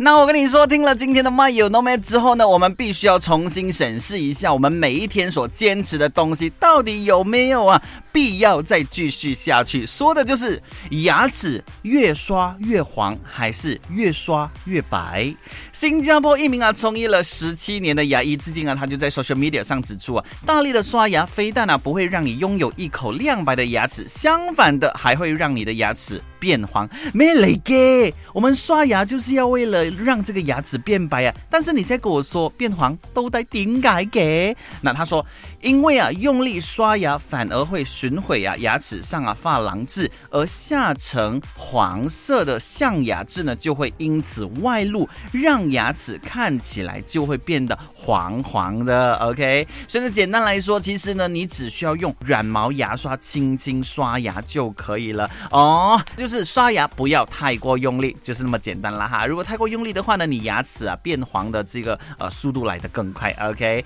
那我跟你说，听了今天的 My No Man 之后呢，我们必须要重新审视一下，我们每一天所坚持的东西到底有没有啊必要再继续下去？说的就是牙齿越刷越黄，还是越刷越白？新加坡一名啊从业了十七年的牙医，至今啊他就在 social media 上指出啊，大力的刷牙非但啊不会让你拥有一口亮白的牙齿，相反的还会让你的牙齿。变黄没雷给，我们刷牙就是要为了让这个牙齿变白啊！但是你在跟我说变黄都得顶改给？那他说，因为啊用力刷牙反而会损毁啊牙齿上啊珐琅质，而下层黄色的象牙质呢就会因此外露，让牙齿看起来就会变得黄黄的。OK，所以简单来说，其实呢你只需要用软毛牙刷轻轻刷牙就可以了哦，就。是刷牙不要太过用力，就是那么简单了哈。如果太过用用力的话呢，你牙齿啊变黄的这个呃速度来得更快。OK。